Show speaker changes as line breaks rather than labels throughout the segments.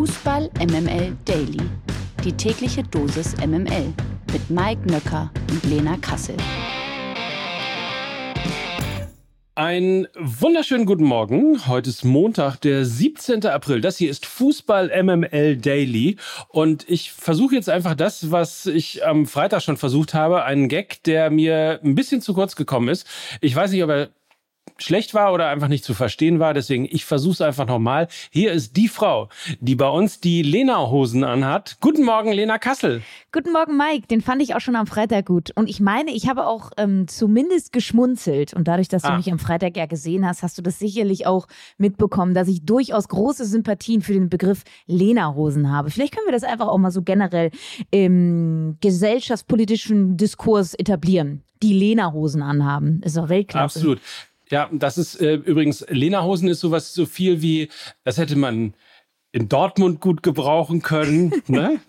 Fußball MML Daily. Die tägliche Dosis MML mit Mike Nöcker und Lena Kassel.
Einen wunderschönen guten Morgen. Heute ist Montag, der 17. April. Das hier ist Fußball MML Daily. Und ich versuche jetzt einfach das, was ich am Freitag schon versucht habe. Einen Gag, der mir ein bisschen zu kurz gekommen ist. Ich weiß nicht, ob er schlecht war oder einfach nicht zu verstehen war. Deswegen, ich versuche es einfach nochmal. Hier ist die Frau, die bei uns die Lena-Hosen anhat. Guten Morgen, Lena Kassel.
Guten Morgen, Mike. Den fand ich auch schon am Freitag gut. Und ich meine, ich habe auch ähm, zumindest geschmunzelt. Und dadurch, dass du ah. mich am Freitag ja gesehen hast, hast du das sicherlich auch mitbekommen, dass ich durchaus große Sympathien für den Begriff Lena-Hosen habe. Vielleicht können wir das einfach auch mal so generell im gesellschaftspolitischen Diskurs etablieren die Lena-Hosen anhaben. Ist doch Weltklasse.
Absolut. Ja, das ist äh, übrigens, Lena-Hosen ist sowas so viel wie, das hätte man in Dortmund gut gebrauchen können. ne?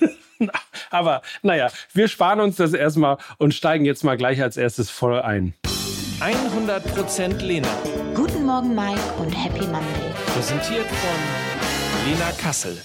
Aber naja, wir sparen uns das erstmal und steigen jetzt mal gleich als erstes voll ein.
100% Lena.
Guten Morgen, Mike und Happy Monday.
Präsentiert von Lena Kassel.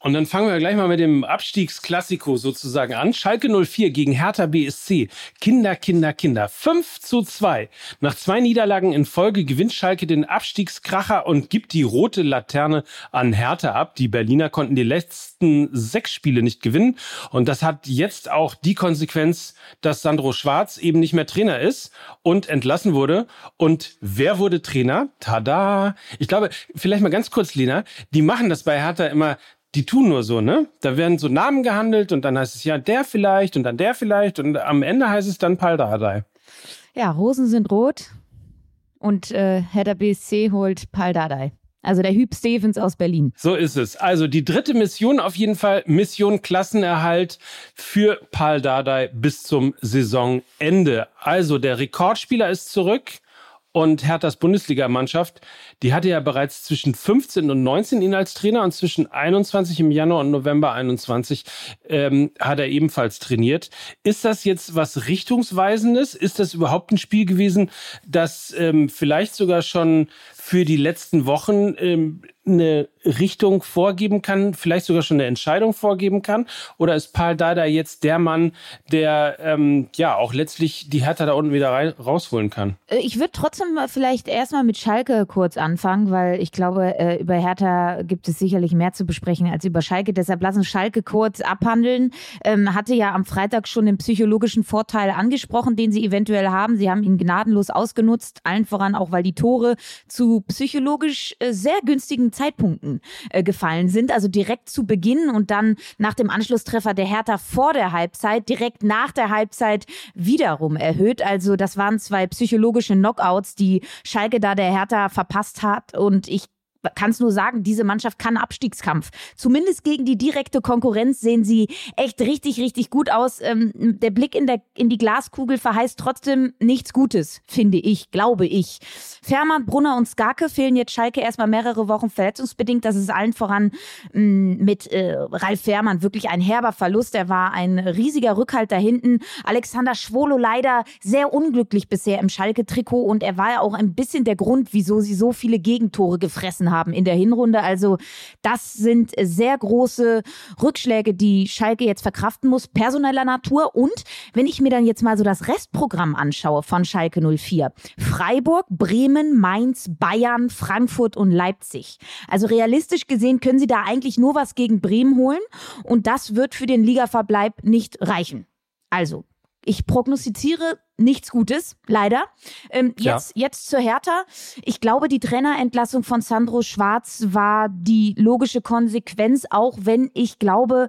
Und dann fangen wir gleich mal mit dem Abstiegsklassiko sozusagen an. Schalke 04 gegen Hertha BSC. Kinder, Kinder, Kinder. 5 zu 2. Nach zwei Niederlagen in Folge gewinnt Schalke den Abstiegskracher und gibt die rote Laterne an Hertha ab. Die Berliner konnten die letzten sechs Spiele nicht gewinnen. Und das hat jetzt auch die Konsequenz, dass Sandro Schwarz eben nicht mehr Trainer ist und entlassen wurde. Und wer wurde Trainer? Tada! Ich glaube, vielleicht mal ganz kurz, Lena, die machen das bei Hertha immer die tun nur so, ne? Da werden so Namen gehandelt und dann heißt es ja der vielleicht und dann der vielleicht und am Ende heißt es dann Paldadei.
Ja, Rosen sind rot und äh, Hertha BSC holt Paldadei. Also der Hüb Stevens aus Berlin.
So ist es. Also die dritte Mission auf jeden Fall, Mission Klassenerhalt für Pal Dardai bis zum Saisonende. Also der Rekordspieler ist zurück. Und Herthas Bundesligamannschaft, die hatte ja bereits zwischen 15 und 19 ihn als Trainer und zwischen 21 im Januar und November 21 ähm, hat er ebenfalls trainiert. Ist das jetzt was Richtungsweisendes? Ist das überhaupt ein Spiel gewesen, das ähm, vielleicht sogar schon für die letzten Wochen ähm, eine Richtung vorgeben kann, vielleicht sogar schon eine Entscheidung vorgeben kann? Oder ist Paul Dada jetzt der Mann, der ähm, ja auch letztlich die Hertha da unten wieder rausholen kann?
Äh, ich würde trotzdem vielleicht erstmal mit Schalke kurz anfangen, weil ich glaube, äh, über Hertha gibt es sicherlich mehr zu besprechen als über Schalke. Deshalb lassen Schalke kurz abhandeln. Ähm, hatte ja am Freitag schon den psychologischen Vorteil angesprochen, den sie eventuell haben. Sie haben ihn gnadenlos ausgenutzt, allen voran auch, weil die Tore zu psychologisch äh, sehr günstigen Zeitpunkten äh, gefallen sind. Also direkt zu Beginn und dann nach dem Anschlusstreffer der Hertha vor der Halbzeit, direkt nach der Halbzeit wiederum erhöht. Also das waren zwei psychologische Knockouts, die Schalke da der Hertha verpasst hat. Und ich kann es nur sagen, diese Mannschaft kann Abstiegskampf. Zumindest gegen die direkte Konkurrenz sehen sie echt richtig, richtig gut aus. Ähm, der Blick in, der, in die Glaskugel verheißt trotzdem nichts Gutes, finde ich, glaube ich. Fährmann, Brunner und Skarke fehlen jetzt Schalke erstmal mehrere Wochen verletzungsbedingt. Das ist allen voran mh, mm, mit äh, Ralf Fährmann wirklich ein herber Verlust. Er war ein riesiger Rückhalt da hinten. Alexander Schwolo leider sehr unglücklich bisher im Schalke-Trikot und er war ja auch ein bisschen der Grund, wieso sie so viele Gegentore gefressen haben in der Hinrunde. Also das sind sehr große Rückschläge, die Schalke jetzt verkraften muss, personeller Natur. Und wenn ich mir dann jetzt mal so das Restprogramm anschaue von Schalke 04, Freiburg, Bremen, Mainz, Bayern, Frankfurt und Leipzig. Also realistisch gesehen können sie da eigentlich nur was gegen Bremen holen und das wird für den Ligaverbleib nicht reichen. Also, ich prognostiziere nichts Gutes, leider. Ähm, jetzt, ja. jetzt zur Hertha. Ich glaube, die Trainerentlassung von Sandro Schwarz war die logische Konsequenz, auch wenn ich glaube,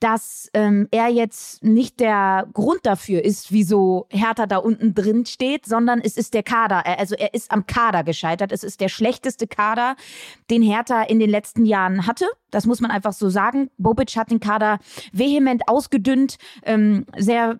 dass ähm, er jetzt nicht der Grund dafür ist, wieso Hertha da unten drin steht, sondern es ist der Kader. Also er ist am Kader gescheitert. Es ist der schlechteste Kader, den Hertha in den letzten Jahren hatte. Das muss man einfach so sagen. Bobic hat den Kader vehement ausgedünnt, ähm, sehr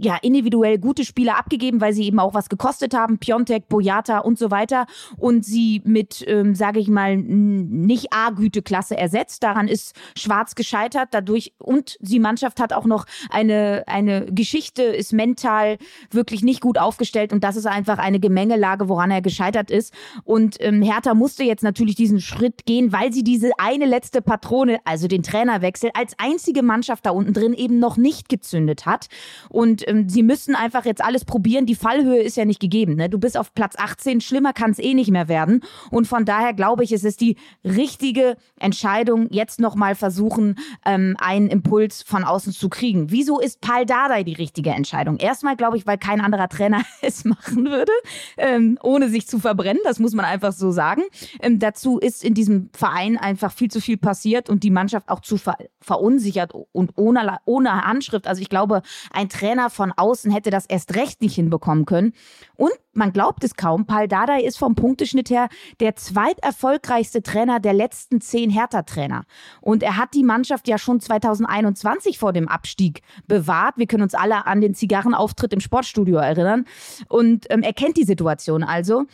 ja individuell gute Spieler abgegeben, weil sie eben auch was gekostet haben, Piontek, Boyata und so weiter. Und sie mit, ähm, sage ich mal, nicht A-Güteklasse ersetzt. Daran ist Schwarz gescheitert, dadurch. Und die Mannschaft hat auch noch eine eine Geschichte, ist mental wirklich nicht gut aufgestellt. Und das ist einfach eine Gemengelage, woran er gescheitert ist. Und ähm, Hertha musste jetzt natürlich diesen Schritt gehen, weil sie diese eine letzte Patrone, also den Trainerwechsel, als einzige Mannschaft da unten drin eben noch nicht gezündet hat. Und ähm, sie müssen einfach jetzt alles probieren. Die Fallhöhe ist ja nicht gegeben. Ne? Du bist auf Platz 18, schlimmer kann es eh nicht mehr werden. Und von daher glaube ich, es ist die richtige Entscheidung, jetzt nochmal versuchen, ähm, einen Impuls von außen zu kriegen. Wieso ist Paul Dardai die richtige Entscheidung? Erstmal glaube ich, weil kein anderer Trainer es machen würde, ähm, ohne sich zu verbrennen. Das muss man einfach so sagen. Ähm, dazu ist in diesem Verein einfach viel zu viel passiert und die Mannschaft auch zu ver verunsichert und ohne, ohne Handschrift. Also ich glaube, ein Trainer von außen hätte das erst recht nicht hinbekommen können. Und man glaubt es kaum, Paul Dardai ist vom Punkteschnitt her der zweiterfolgreichste Trainer der letzten zehn Hertha-Trainer. Und er hat die Mannschaft ja schon 2021 vor dem Abstieg bewahrt. Wir können uns alle an den Zigarrenauftritt im Sportstudio erinnern. Und ähm, er kennt die Situation also.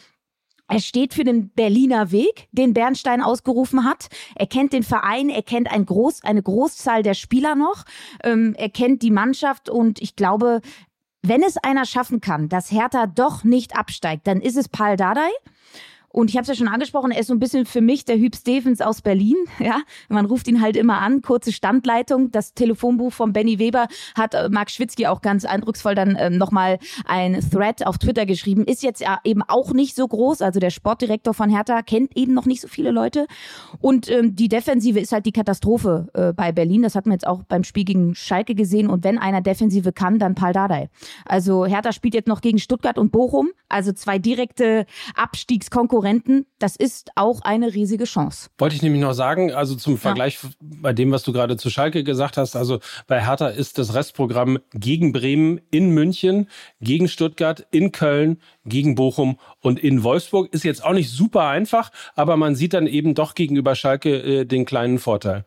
Er steht für den Berliner Weg, den Bernstein ausgerufen hat. Er kennt den Verein, er kennt ein Groß, eine Großzahl der Spieler noch. Ähm, er kennt die Mannschaft und ich glaube, wenn es einer schaffen kann, dass Hertha doch nicht absteigt, dann ist es Paul Dardai. Und ich habe es ja schon angesprochen, er ist so ein bisschen für mich der Hüb Stevens aus Berlin. Ja, man ruft ihn halt immer an, kurze Standleitung. Das Telefonbuch von Benny Weber hat äh, Marc Schwitzky auch ganz eindrucksvoll dann ähm, nochmal ein Thread auf Twitter geschrieben. Ist jetzt eben auch nicht so groß. Also der Sportdirektor von Hertha kennt eben noch nicht so viele Leute. Und ähm, die Defensive ist halt die Katastrophe äh, bei Berlin. Das hat man jetzt auch beim Spiel gegen Schalke gesehen. Und wenn einer Defensive kann, dann Paul Dardai. Also Hertha spielt jetzt noch gegen Stuttgart und Bochum. Also zwei direkte Abstiegskonkurrenten Konkurrenten, das ist auch eine riesige Chance.
Wollte ich nämlich noch sagen, also zum Vergleich ja. bei dem, was du gerade zu Schalke gesagt hast, also bei Hertha ist das Restprogramm gegen Bremen in München, gegen Stuttgart, in Köln, gegen Bochum und in Wolfsburg. Ist jetzt auch nicht super einfach, aber man sieht dann eben doch gegenüber Schalke äh, den kleinen Vorteil.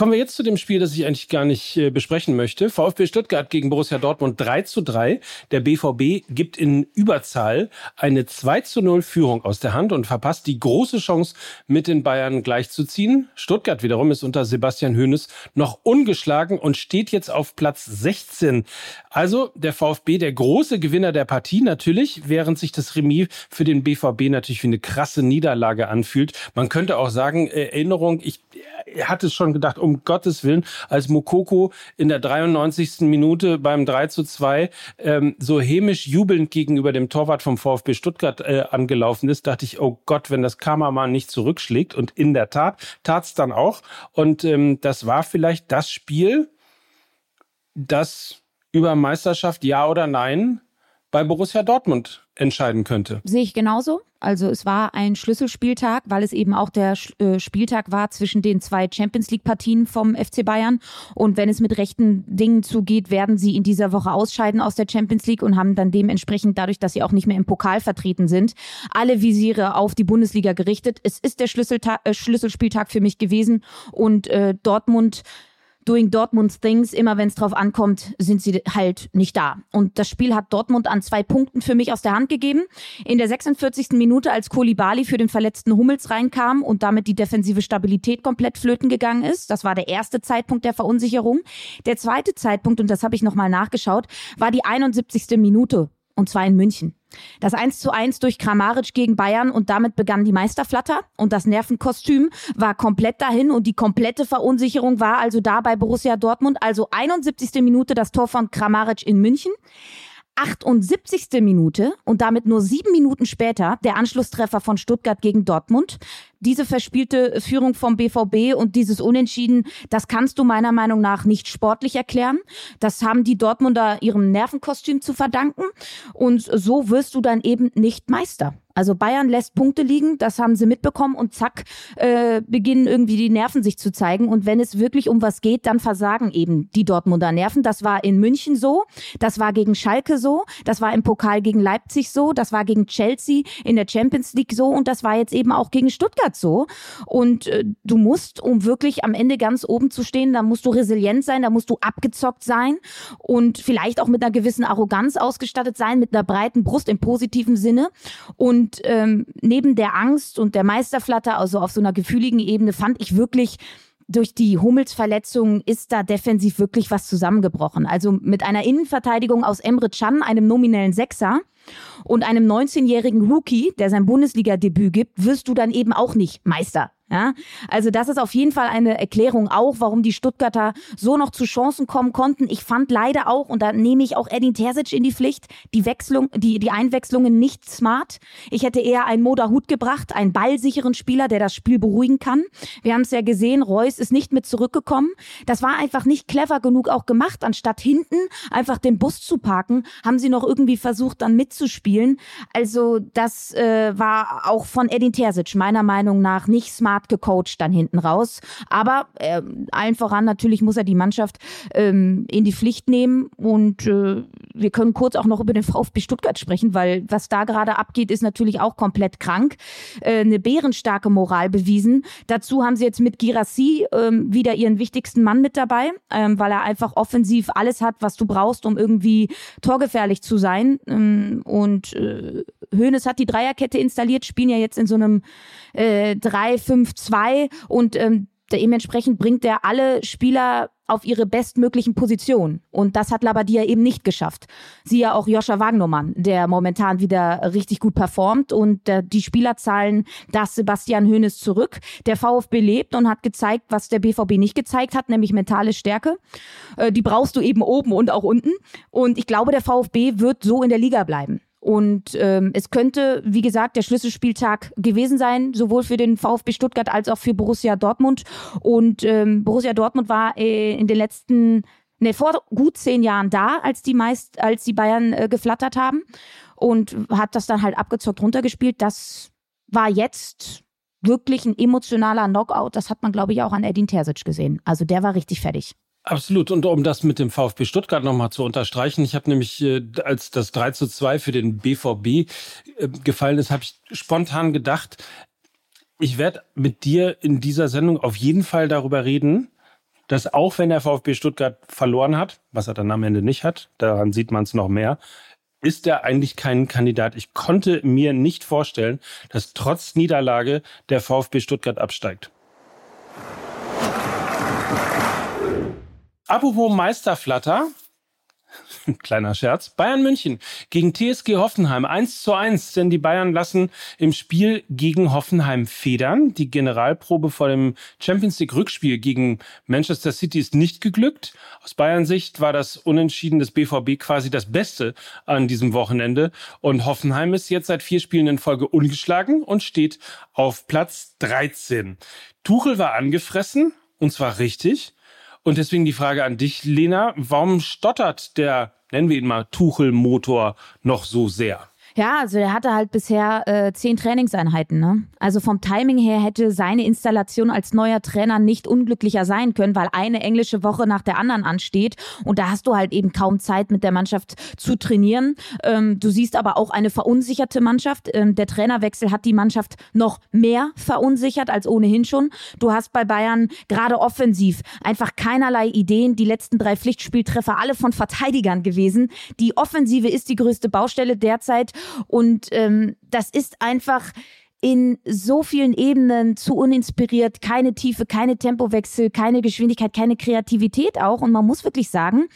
Kommen wir jetzt zu dem Spiel, das ich eigentlich gar nicht äh, besprechen möchte. VfB Stuttgart gegen Borussia Dortmund 3 zu 3. Der BVB gibt in Überzahl eine 2 zu 0 Führung aus der Hand und verpasst die große Chance, mit den Bayern gleichzuziehen. Stuttgart wiederum ist unter Sebastian Hoeneß noch ungeschlagen und steht jetzt auf Platz 16. Also der VfB, der große Gewinner der Partie natürlich, während sich das Remis für den BVB natürlich wie eine krasse Niederlage anfühlt. Man könnte auch sagen, Erinnerung, ich hatte es schon gedacht, um Gottes Willen, als Mokoko in der 93. Minute beim 3 zu 2 ähm, so hämisch jubelnd gegenüber dem Torwart vom VfB Stuttgart äh, angelaufen ist, dachte ich, oh Gott, wenn das Kameramann nicht zurückschlägt. Und in der Tat tat's dann auch. Und ähm, das war vielleicht das Spiel, das über Meisterschaft ja oder nein bei Borussia Dortmund entscheiden könnte.
Sehe ich genauso. Also es war ein Schlüsselspieltag, weil es eben auch der äh, Spieltag war zwischen den zwei Champions League Partien vom FC Bayern. Und wenn es mit rechten Dingen zugeht, werden sie in dieser Woche ausscheiden aus der Champions League und haben dann dementsprechend dadurch, dass sie auch nicht mehr im Pokal vertreten sind, alle Visiere auf die Bundesliga gerichtet. Es ist der Schlüsseltag, äh, Schlüsselspieltag für mich gewesen und äh, Dortmund doing Dortmund's things. Immer wenn es drauf ankommt, sind sie halt nicht da. Und das Spiel hat Dortmund an zwei Punkten für mich aus der Hand gegeben. In der 46. Minute, als Kolibali für den verletzten Hummels reinkam und damit die defensive Stabilität komplett flöten gegangen ist. Das war der erste Zeitpunkt der Verunsicherung. Der zweite Zeitpunkt, und das habe ich nochmal nachgeschaut, war die 71. Minute. Und zwar in München. Das 1 zu 1 durch Kramaric gegen Bayern und damit begann die Meisterflatter und das Nervenkostüm war komplett dahin und die komplette Verunsicherung war also da bei Borussia Dortmund. Also 71. Minute das Tor von Kramaric in München. 78. Minute und damit nur sieben Minuten später der Anschlusstreffer von Stuttgart gegen Dortmund. Diese verspielte Führung vom BVB und dieses Unentschieden, das kannst du meiner Meinung nach nicht sportlich erklären. Das haben die Dortmunder ihrem Nervenkostüm zu verdanken. Und so wirst du dann eben nicht Meister. Also Bayern lässt Punkte liegen, das haben sie mitbekommen und zack, äh, beginnen irgendwie die Nerven sich zu zeigen. Und wenn es wirklich um was geht, dann versagen eben die Dortmunder Nerven. Das war in München so, das war gegen Schalke so, das war im Pokal gegen Leipzig so, das war gegen Chelsea in der Champions League so und das war jetzt eben auch gegen Stuttgart Stuttgart so. Und äh, du musst, um wirklich am Ende ganz oben zu stehen, da musst du resilient sein, da musst du abgezockt sein und vielleicht auch mit einer gewissen Arroganz ausgestattet sein, mit einer breiten Brust im positiven Sinne. Und ähm, neben der Angst und der Meisterflatter, also auf so einer gefühligen Ebene, fand ich wirklich, durch die Hummels-Verletzung ist da defensiv wirklich was zusammengebrochen. Also mit einer Innenverteidigung aus Emre Can, einem nominellen Sechser, und einem 19-jährigen Rookie, der sein Bundesliga-Debüt gibt, wirst du dann eben auch nicht Meister. Ja, also das ist auf jeden Fall eine Erklärung auch, warum die Stuttgarter so noch zu Chancen kommen konnten. Ich fand leider auch, und da nehme ich auch Edin Terzic in die Pflicht, die Wechslung, die, die Einwechslungen nicht smart. Ich hätte eher einen Moda Hut gebracht, einen ballsicheren Spieler, der das Spiel beruhigen kann. Wir haben es ja gesehen, Reus ist nicht mit zurückgekommen. Das war einfach nicht clever genug auch gemacht. Anstatt hinten einfach den Bus zu parken, haben sie noch irgendwie versucht, dann mitzuspielen. Also das äh, war auch von Edin Terzic meiner Meinung nach nicht smart hart gecoacht dann hinten raus. Aber äh, allen voran natürlich muss er die Mannschaft ähm, in die Pflicht nehmen. Und äh, wir können kurz auch noch über den VfB Stuttgart sprechen, weil was da gerade abgeht, ist natürlich auch komplett krank. Äh, eine bärenstarke Moral bewiesen. Dazu haben sie jetzt mit Girassi ähm, wieder ihren wichtigsten Mann mit dabei, ähm, weil er einfach offensiv alles hat, was du brauchst, um irgendwie torgefährlich zu sein. Ähm, und äh, Hoeneß hat die Dreierkette installiert, spielen ja jetzt in so einem äh, 3-5-2 und ähm, dementsprechend bringt er alle Spieler auf ihre bestmöglichen Positionen. Und das hat Labadia eben nicht geschafft. Siehe auch Joscha Wagnermann, der momentan wieder richtig gut performt und äh, die Spielerzahlen das Sebastian Hoeneß zurück. Der VfB lebt und hat gezeigt, was der BVB nicht gezeigt hat, nämlich mentale Stärke. Äh, die brauchst du eben oben und auch unten. Und ich glaube, der VfB wird so in der Liga bleiben. Und ähm, es könnte, wie gesagt, der Schlüsselspieltag gewesen sein, sowohl für den VfB Stuttgart als auch für Borussia Dortmund. Und ähm, Borussia Dortmund war äh, in den letzten, ne, vor gut zehn Jahren da, als die meist, als die Bayern äh, geflattert haben und hat das dann halt abgezockt runtergespielt. Das war jetzt wirklich ein emotionaler Knockout. Das hat man, glaube ich, auch an Edin Terzic gesehen. Also der war richtig fertig.
Absolut. Und um das mit dem VfB Stuttgart nochmal zu unterstreichen, ich habe nämlich, äh, als das 3 zu 2 für den BVB äh, gefallen ist, habe ich spontan gedacht, ich werde mit dir in dieser Sendung auf jeden Fall darüber reden, dass auch wenn der VfB Stuttgart verloren hat, was er dann am Ende nicht hat, daran sieht man es noch mehr, ist er eigentlich kein Kandidat. Ich konnte mir nicht vorstellen, dass trotz Niederlage der VfB Stuttgart absteigt. Apropos Meisterflatter. Kleiner Scherz. Bayern München gegen TSG Hoffenheim 1 zu 1, denn die Bayern lassen im Spiel gegen Hoffenheim federn. Die Generalprobe vor dem Champions League Rückspiel gegen Manchester City ist nicht geglückt. Aus Bayern Sicht war das Unentschieden des BVB quasi das Beste an diesem Wochenende. Und Hoffenheim ist jetzt seit vier Spielen in Folge ungeschlagen und steht auf Platz 13. Tuchel war angefressen und zwar richtig. Und deswegen die Frage an dich, Lena, warum stottert der, nennen wir ihn mal, Tuchel-Motor noch so sehr?
Ja, also er hatte halt bisher äh, zehn Trainingseinheiten. Ne? Also vom Timing her hätte seine Installation als neuer Trainer nicht unglücklicher sein können, weil eine englische Woche nach der anderen ansteht und da hast du halt eben kaum Zeit mit der Mannschaft zu trainieren. Ähm, du siehst aber auch eine verunsicherte Mannschaft. Ähm, der Trainerwechsel hat die Mannschaft noch mehr verunsichert als ohnehin schon. Du hast bei Bayern gerade offensiv einfach keinerlei Ideen. Die letzten drei Pflichtspieltreffer alle von Verteidigern gewesen. Die Offensive ist die größte Baustelle derzeit und ähm, das ist einfach in so vielen Ebenen zu uninspiriert, keine Tiefe, keine Tempowechsel, keine Geschwindigkeit, keine Kreativität auch. Und man muss wirklich sagen,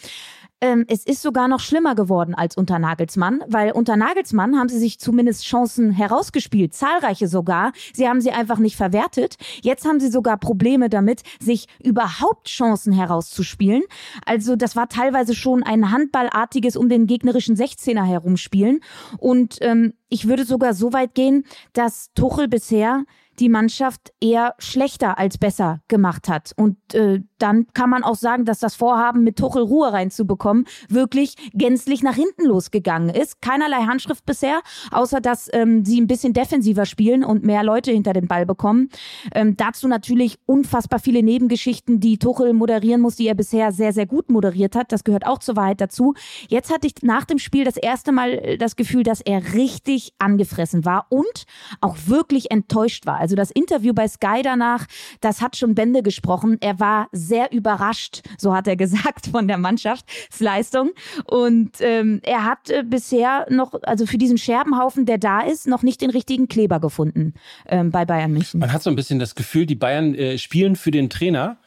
ähm, es ist sogar noch schlimmer geworden als unter Nagelsmann, weil unter Nagelsmann haben sie sich zumindest Chancen herausgespielt, zahlreiche sogar. Sie haben sie einfach nicht verwertet. Jetzt haben sie sogar Probleme damit, sich überhaupt Chancen herauszuspielen. Also das war teilweise schon ein Handballartiges um den gegnerischen 16er herumspielen. Und ähm, ich würde sogar so weit gehen, dass Tuchel bisher die Mannschaft eher schlechter als besser gemacht hat. Und äh, dann kann man auch sagen, dass das Vorhaben, mit Tuchel Ruhe reinzubekommen, wirklich gänzlich nach hinten losgegangen ist. Keinerlei Handschrift bisher, außer dass ähm, sie ein bisschen defensiver spielen und mehr Leute hinter den Ball bekommen. Ähm, dazu natürlich unfassbar viele Nebengeschichten, die Tuchel moderieren muss, die er bisher sehr, sehr gut moderiert hat. Das gehört auch zur Wahrheit dazu. Jetzt hatte ich nach dem Spiel das erste Mal das Gefühl, dass er richtig angefressen war und auch wirklich enttäuscht war. Also das Interview bei Sky danach, das hat schon Bände gesprochen. Er war sehr überrascht, so hat er gesagt, von der Mannschaftsleistung. Und ähm, er hat äh, bisher noch, also für diesen Scherbenhaufen, der da ist, noch nicht den richtigen Kleber gefunden ähm, bei Bayern München.
Man hat so ein bisschen das Gefühl, die Bayern äh, spielen für den Trainer,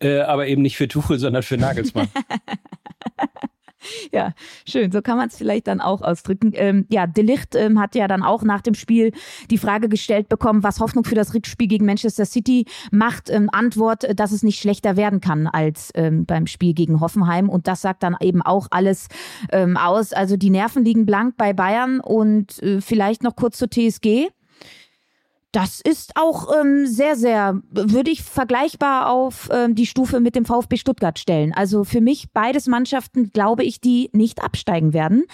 äh, aber eben nicht für Tuchel, sondern für Nagelsmann.
Ja, schön. So kann man es vielleicht dann auch ausdrücken. Ähm, ja, Delicht ähm, hat ja dann auch nach dem Spiel die Frage gestellt bekommen, was Hoffnung für das Rückspiel gegen Manchester City macht. Ähm, Antwort, äh, dass es nicht schlechter werden kann als ähm, beim Spiel gegen Hoffenheim. Und das sagt dann eben auch alles ähm, aus. Also die Nerven liegen blank bei Bayern und äh, vielleicht noch kurz zur TSG. Das ist auch ähm, sehr, sehr, würde ich vergleichbar auf ähm, die Stufe mit dem VfB Stuttgart stellen. Also für mich beides Mannschaften, glaube ich, die nicht absteigen werden.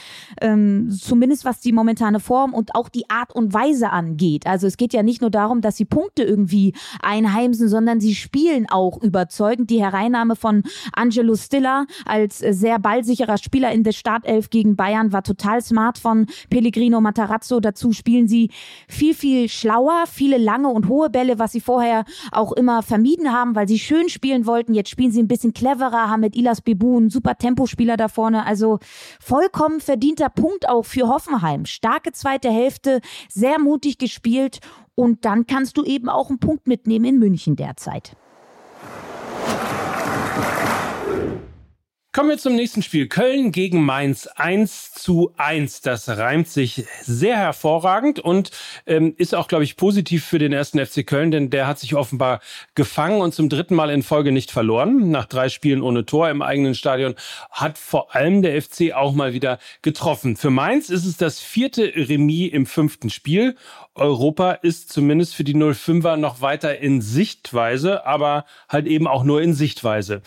Ähm, zumindest was die momentane Form und auch die Art und Weise angeht. Also es geht ja nicht nur darum, dass sie Punkte irgendwie einheimsen, sondern sie spielen auch überzeugend. Die Hereinnahme von Angelo Stiller als sehr ballsicherer Spieler in der Startelf gegen Bayern war total smart von Pellegrino Matarazzo. Dazu spielen sie viel, viel schlauer viele lange und hohe Bälle, was sie vorher auch immer vermieden haben, weil sie schön spielen wollten. Jetzt spielen sie ein bisschen cleverer, haben mit Ilas Bebu einen super Tempospieler da vorne. Also vollkommen verdienter Punkt auch für Hoffenheim. Starke zweite Hälfte, sehr mutig gespielt und dann kannst du eben auch einen Punkt mitnehmen in München derzeit.
Kommen wir zum nächsten Spiel. Köln gegen Mainz 1 zu 1. Das reimt sich sehr hervorragend und ähm, ist auch, glaube ich, positiv für den ersten FC Köln, denn der hat sich offenbar gefangen und zum dritten Mal in Folge nicht verloren. Nach drei Spielen ohne Tor im eigenen Stadion hat vor allem der FC auch mal wieder getroffen. Für Mainz ist es das vierte Remis im fünften Spiel. Europa ist zumindest für die 05er noch weiter in Sichtweise, aber halt eben auch nur in Sichtweise.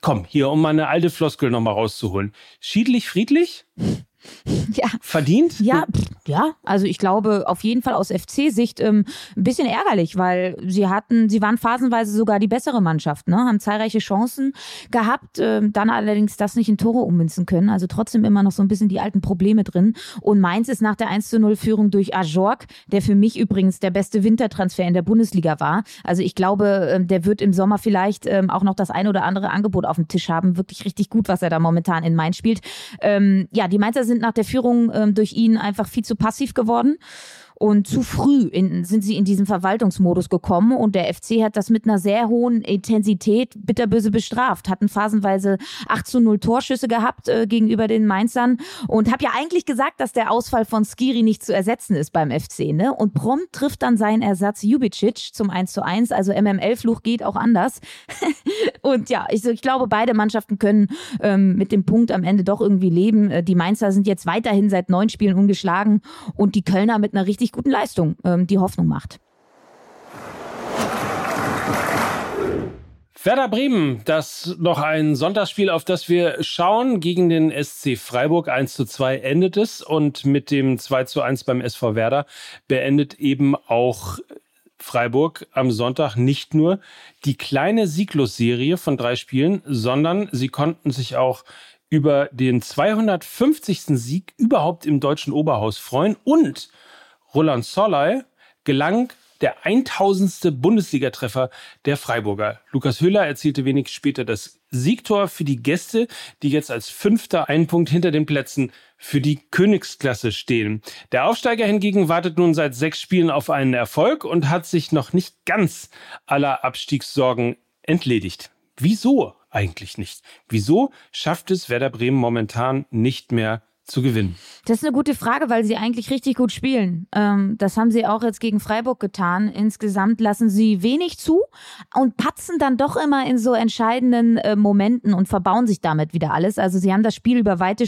Komm, hier, um mal eine alte Floskel nochmal rauszuholen. Schiedlich, friedlich?
Ja.
Verdient?
Ja, ja. Also ich glaube auf jeden Fall aus FC-Sicht ähm, ein bisschen ärgerlich, weil sie hatten, sie waren phasenweise sogar die bessere Mannschaft, ne? haben zahlreiche Chancen gehabt, ähm, dann allerdings das nicht in Tore ummünzen können. Also trotzdem immer noch so ein bisschen die alten Probleme drin. Und Mainz ist nach der 1 zu 0 Führung durch Ajork, der für mich übrigens der beste Wintertransfer in der Bundesliga war. Also ich glaube, ähm, der wird im Sommer vielleicht ähm, auch noch das ein oder andere Angebot auf dem Tisch haben. Wirklich richtig gut, was er da momentan in Mainz spielt. Ähm, ja, die Mainzer sind nach der Führung ähm, durch ihn einfach viel zu passiv geworden. Und zu früh in, sind sie in diesen Verwaltungsmodus gekommen und der FC hat das mit einer sehr hohen Intensität bitterböse bestraft. Hatten phasenweise 8 zu 0 Torschüsse gehabt äh, gegenüber den Mainzern und habe ja eigentlich gesagt, dass der Ausfall von Skiri nicht zu ersetzen ist beim FC. Ne? Und prompt trifft dann sein Ersatz Jubicic zum 1 zu 1. Also MML-Fluch geht auch anders. und ja, ich, ich, glaube, beide Mannschaften können ähm, mit dem Punkt am Ende doch irgendwie leben. Äh, die Mainzer sind jetzt weiterhin seit neun Spielen ungeschlagen und die Kölner mit einer richtig richtig guten Leistung ähm, die Hoffnung macht.
Werder Bremen, das noch ein Sonntagsspiel, auf das wir schauen. Gegen den SC Freiburg 1 zu 2 endet es und mit dem 2 zu 1 beim SV Werder beendet eben auch Freiburg am Sonntag nicht nur die kleine Sieglosserie von drei Spielen, sondern sie konnten sich auch über den 250. Sieg überhaupt im deutschen Oberhaus freuen und Roland Solay gelang der 1000. Bundesligatreffer der Freiburger. Lukas Höhler erzielte wenig später das Siegtor für die Gäste, die jetzt als Fünfter einen Punkt hinter den Plätzen für die Königsklasse stehen. Der Aufsteiger hingegen wartet nun seit sechs Spielen auf einen Erfolg und hat sich noch nicht ganz aller Abstiegssorgen entledigt. Wieso eigentlich nicht? Wieso schafft es Werder Bremen momentan nicht mehr zu gewinnen?
Das ist eine gute Frage, weil sie eigentlich richtig gut spielen. Ähm, das haben sie auch jetzt gegen Freiburg getan. Insgesamt lassen sie wenig zu und patzen dann doch immer in so entscheidenden äh, Momenten und verbauen sich damit wieder alles. Also sie haben das Spiel über weite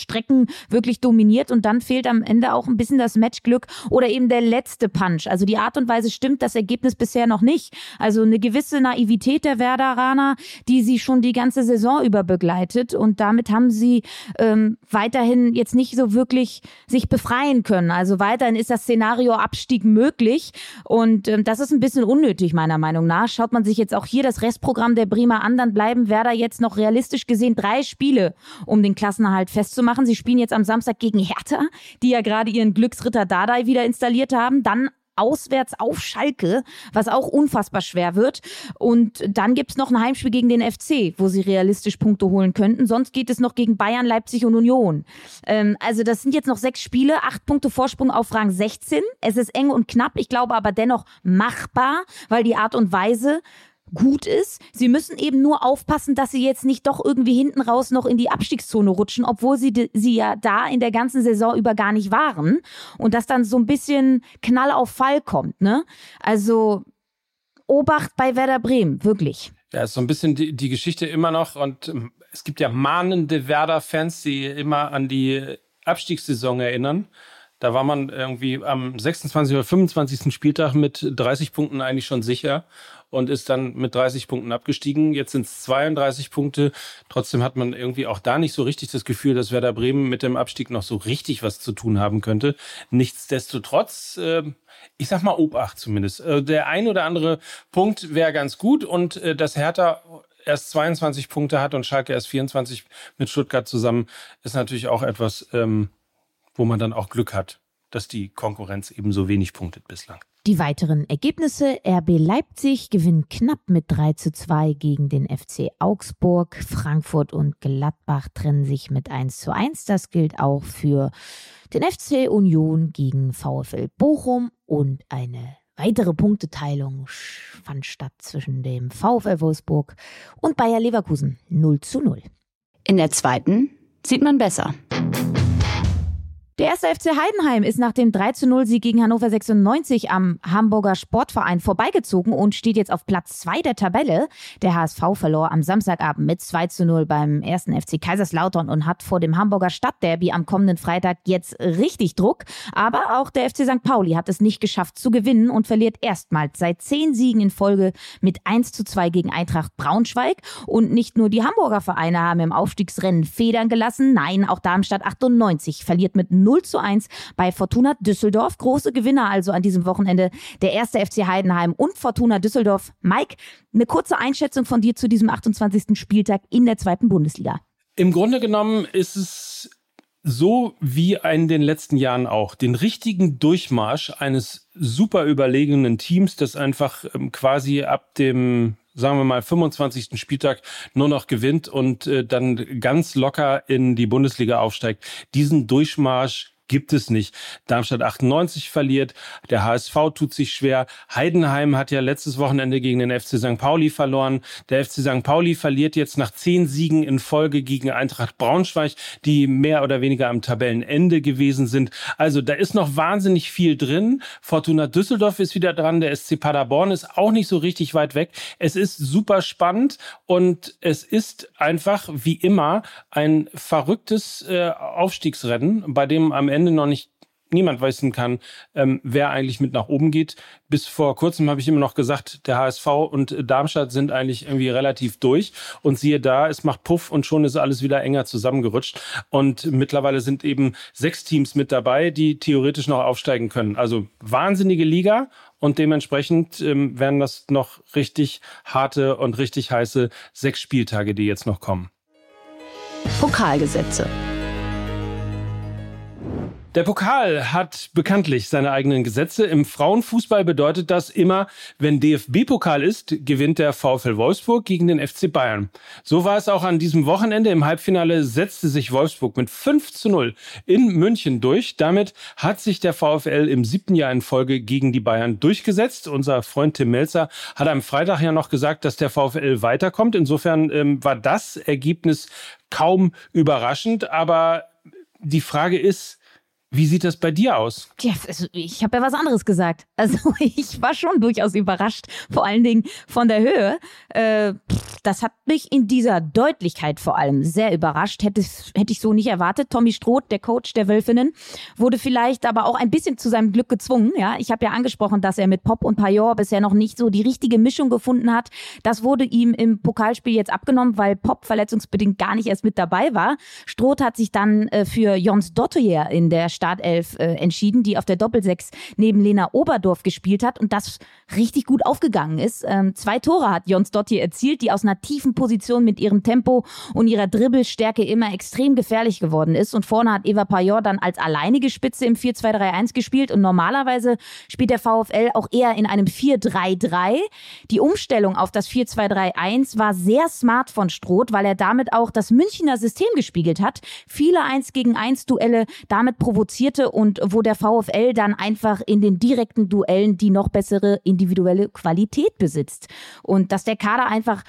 Strecken wirklich dominiert und dann fehlt am Ende auch ein bisschen das Matchglück oder eben der letzte Punch. Also die Art und Weise stimmt das Ergebnis bisher noch nicht. Also eine gewisse Naivität der Werderaner, die sie schon die ganze Saison über begleitet und damit haben sie ähm, weiterhin jetzt nicht so wirklich sich befreien können. Also weiterhin ist das Szenario Abstieg möglich und ähm, das ist ein bisschen unnötig meiner Meinung nach. Schaut man sich jetzt auch hier das Restprogramm der Bremer an, dann bleiben Werder jetzt noch realistisch gesehen drei Spiele, um den Klassenerhalt festzumachen. Sie spielen jetzt am Samstag gegen Hertha, die ja gerade ihren Glücksritter Dardai wieder installiert haben. Dann auswärts auf Schalke, was auch unfassbar schwer wird. Und dann gibt's noch ein Heimspiel gegen den FC, wo sie realistisch Punkte holen könnten. Sonst geht es noch gegen Bayern, Leipzig und Union. Ähm, also das sind jetzt noch sechs Spiele, acht Punkte Vorsprung auf Rang 16. Es ist eng und knapp, ich glaube aber dennoch machbar, weil die Art und Weise, gut ist. Sie müssen eben nur aufpassen, dass sie jetzt nicht doch irgendwie hinten raus noch in die Abstiegszone rutschen, obwohl sie, sie ja da in der ganzen Saison über gar nicht waren. Und dass dann so ein bisschen Knall auf Fall kommt, ne? Also, Obacht bei Werder Bremen, wirklich.
Ja, ist so ein bisschen die, die Geschichte immer noch und ähm, es gibt ja mahnende Werder-Fans, die immer an die Abstiegssaison erinnern. Da war man irgendwie am 26. oder 25. Spieltag mit 30 Punkten eigentlich schon sicher und ist dann mit 30 Punkten abgestiegen. Jetzt sind es 32 Punkte. Trotzdem hat man irgendwie auch da nicht so richtig das Gefühl, dass Werder Bremen mit dem Abstieg noch so richtig was zu tun haben könnte. Nichtsdestotrotz, äh, ich sag mal Obacht zumindest. Äh, der ein oder andere Punkt wäre ganz gut und äh, dass Hertha erst 22 Punkte hat und Schalke erst 24 mit Stuttgart zusammen, ist natürlich auch etwas, ähm, wo man dann auch Glück hat, dass die Konkurrenz eben so wenig punktet bislang.
Die weiteren Ergebnisse. RB Leipzig gewinnt knapp mit 3 zu 2 gegen den FC Augsburg. Frankfurt und Gladbach trennen sich mit 1 zu 1. Das gilt auch für den FC Union gegen VfL Bochum und eine weitere Punkteteilung fand statt zwischen dem VfL Wolfsburg und Bayer Leverkusen 0 zu 0.
In der zweiten sieht man besser.
Der erste FC Heidenheim ist nach dem 3 0 Sieg gegen Hannover 96 am Hamburger Sportverein vorbeigezogen und steht jetzt auf Platz 2 der Tabelle. Der HSV verlor am Samstagabend mit 2 0 beim ersten FC Kaiserslautern und hat vor dem Hamburger Stadtderby am kommenden Freitag jetzt richtig Druck. Aber auch der FC St. Pauli hat es nicht geschafft zu gewinnen und verliert erstmals seit zehn Siegen in Folge mit 1 2 gegen Eintracht Braunschweig. Und nicht nur die Hamburger Vereine haben im Aufstiegsrennen Federn gelassen. Nein, auch Darmstadt 98 verliert mit 0 0 zu 1 bei Fortuna Düsseldorf. Große Gewinner also an diesem Wochenende der erste FC Heidenheim und Fortuna Düsseldorf. Mike, eine kurze Einschätzung von dir zu diesem 28. Spieltag in der zweiten Bundesliga.
Im Grunde genommen ist es so wie in den letzten Jahren auch, den richtigen Durchmarsch eines super überlegenen Teams, das einfach ähm, quasi ab dem sagen wir mal, 25. Spieltag nur noch gewinnt und äh, dann ganz locker in die Bundesliga aufsteigt. Diesen Durchmarsch gibt es nicht. Darmstadt 98 verliert, der HSV tut sich schwer. Heidenheim hat ja letztes Wochenende gegen den FC St. Pauli verloren. Der FC St. Pauli verliert jetzt nach zehn Siegen in Folge gegen Eintracht Braunschweig, die mehr oder weniger am Tabellenende gewesen sind. Also da ist noch wahnsinnig viel drin. Fortuna Düsseldorf ist wieder dran, der SC Paderborn ist auch nicht so richtig weit weg. Es ist super spannend und es ist einfach wie immer ein verrücktes äh, Aufstiegsrennen, bei dem am Ende Ende noch nicht niemand wissen kann, ähm, wer eigentlich mit nach oben geht. Bis vor kurzem habe ich immer noch gesagt, der HSV und Darmstadt sind eigentlich irgendwie relativ durch. Und siehe da, es macht Puff und schon ist alles wieder enger zusammengerutscht. Und mittlerweile sind eben sechs Teams mit dabei, die theoretisch noch aufsteigen können. Also wahnsinnige Liga und dementsprechend ähm, werden das noch richtig harte und richtig heiße sechs Spieltage, die jetzt noch kommen.
Pokalgesetze.
Der Pokal hat bekanntlich seine eigenen Gesetze. Im Frauenfußball bedeutet das immer, wenn DFB-Pokal ist, gewinnt der VfL Wolfsburg gegen den FC Bayern. So war es auch an diesem Wochenende. Im Halbfinale setzte sich Wolfsburg mit 5 zu 0 in München durch. Damit hat sich der VfL im siebten Jahr in Folge gegen die Bayern durchgesetzt. Unser Freund Tim Melzer hat am Freitag ja noch gesagt, dass der VfL weiterkommt. Insofern ähm, war das Ergebnis kaum überraschend. Aber die Frage ist, Wie sieht das bei dir aus?
Ja, also ich habe ja was anderes gesagt. Also ich war schon durchaus überrascht, vor allen Dingen von der Höhe. Äh, das hat mich in dieser Deutlichkeit vor allem sehr überrascht. Hätte, hätte ich so nicht erwartet. Tommy Stroth, der Coach der Wölfinnen, wurde vielleicht aber auch ein bisschen zu seinem Glück gezwungen. Ja, ich habe ja angesprochen, dass er mit Pop und Pajor bisher noch nicht so die richtige Mischung gefunden hat. Das wurde ihm im Pokalspiel jetzt abgenommen, weil Pop verletzungsbedingt gar nicht erst mit dabei war. Stroth hat sich dann äh, für Jons Dottier in der Startelf äh, entschieden, die auf der Doppelsechs neben Lena Oberdorf gespielt hat und das richtig gut aufgegangen ist. Ähm, zwei Tore hat Jons Dottier erzielt, die aus einer tiefen Position mit ihrem Tempo und ihrer Dribbelstärke immer extrem gefährlich geworden ist. Und vorne hat Eva Pajor dann als alleinige Spitze im 4-2-3-1 gespielt und normalerweise spielt der VfL auch eher in einem 4-3-3. Die Umstellung auf das 4-2-3-1 war sehr smart von Stroth, weil er damit auch das Münchner System gespiegelt hat. Viele 1 gegen 1 Duelle damit provoziert provozierte und wo der VfL dann einfach in den direkten Duellen die noch bessere individuelle Qualität besitzt. Und dass der Kader einfach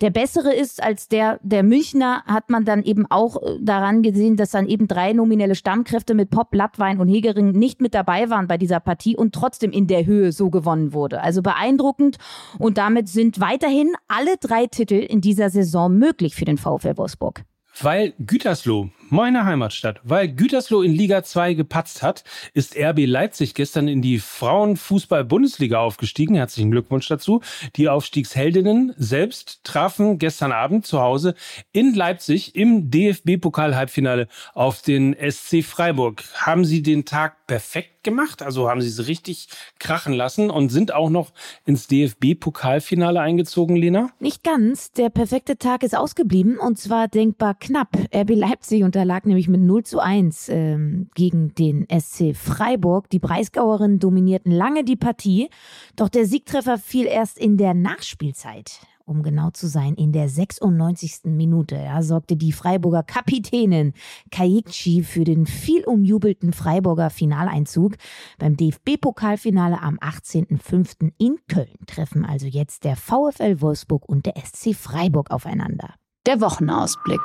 der bessere ist als der der Münchner, hat man dann eben auch äh, daran gesehen, dass dann eben drei nominelle Stammkräfte mit Pop, Lattwein und Hegering nicht mit dabei waren bei dieser Partie und trotzdem in der Höhe so gewonnen wurde. Also beeindruckend und damit sind weiterhin alle drei Titel in dieser Saison möglich für den VfL Wolfsburg.
Weil Gütersloh meine Heimatstadt. Weil Gütersloh in Liga 2 gepatzt hat, ist RB Leipzig gestern in die Frauenfußball-Bundesliga aufgestiegen. Herzlichen Glückwunsch dazu. Die Aufstiegsheldinnen selbst trafen gestern Abend zu Hause in Leipzig im DFB-Pokal-Halbfinale auf den SC Freiburg. Haben sie den Tag perfekt gemacht? Also haben sie es richtig krachen lassen und sind auch noch ins DFB-Pokalfinale eingezogen, Lena?
Nicht ganz. Der perfekte Tag ist ausgeblieben und zwar denkbar knapp. RB Leipzig und lag nämlich mit 0 zu 1 ähm, gegen den SC Freiburg. Die Breisgauerinnen dominierten lange die Partie, doch der Siegtreffer fiel erst in der Nachspielzeit. Um genau zu sein, in der 96. Minute ja, sorgte die Freiburger Kapitänin Kaikchi für den viel umjubelten Freiburger Finaleinzug. Beim DFB-Pokalfinale am 18.05. in Köln treffen also jetzt der VfL Wolfsburg und der SC Freiburg aufeinander.
Der Wochenausblick.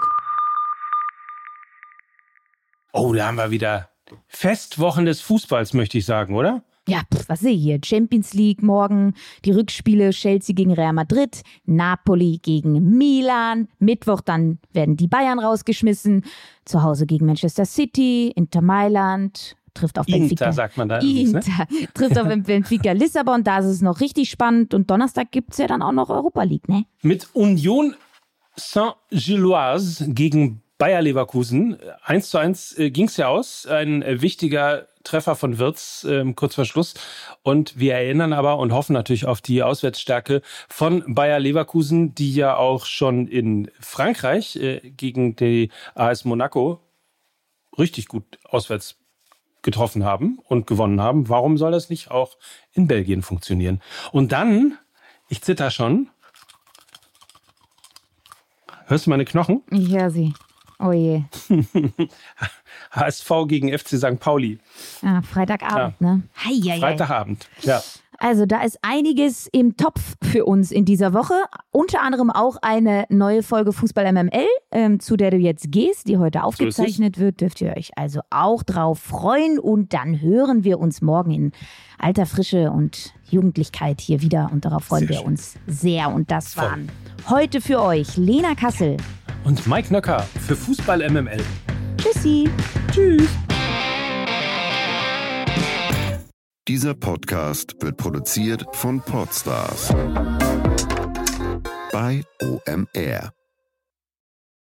Oh, da haben wir wieder Festwochen des Fußballs, möchte ich sagen, oder?
Ja, pf, was sehe ich hier? Champions League morgen, die Rückspiele Chelsea gegen Real Madrid, Napoli gegen Milan, Mittwoch dann werden die Bayern rausgeschmissen, zu Hause gegen Manchester City, Inter Mailand, trifft auf Benfica.
Inter sagt man da.
Inter ne? trifft auf Benfica Lissabon, da ist es noch richtig spannend und Donnerstag gibt es ja dann auch noch Europa League, ne?
Mit Union Saint-Gilloise gegen Bayer Leverkusen. 1 zu 1 äh, ging es ja aus. Ein äh, wichtiger Treffer von Wirtz äh, kurz vor Schluss. Und wir erinnern aber und hoffen natürlich auf die Auswärtsstärke von Bayer Leverkusen, die ja auch schon in Frankreich äh, gegen die AS Monaco richtig gut auswärts getroffen haben und gewonnen haben. Warum soll das nicht auch in Belgien funktionieren? Und dann, ich zitter schon. Hörst du meine Knochen?
Ich höre sie. Oh je.
HSV gegen FC St. Pauli.
Ah, Freitagabend, ja. ne? Hei, hei,
Freitagabend, ja.
Also da ist einiges im Topf für uns in dieser Woche. Unter anderem auch eine neue Folge Fußball MML, ähm, zu der du jetzt gehst, die heute aufgezeichnet wird. Dürft ihr euch also auch drauf freuen. Und dann hören wir uns morgen in alter Frische und Jugendlichkeit hier wieder. Und darauf freuen sehr wir schön. uns sehr. Und das waren heute für euch Lena Kassel
und Mike Nöcker für Fußball MML.
Tschüssi.
Tschüss.
Dieser Podcast wird produziert von Podstars bei OMR.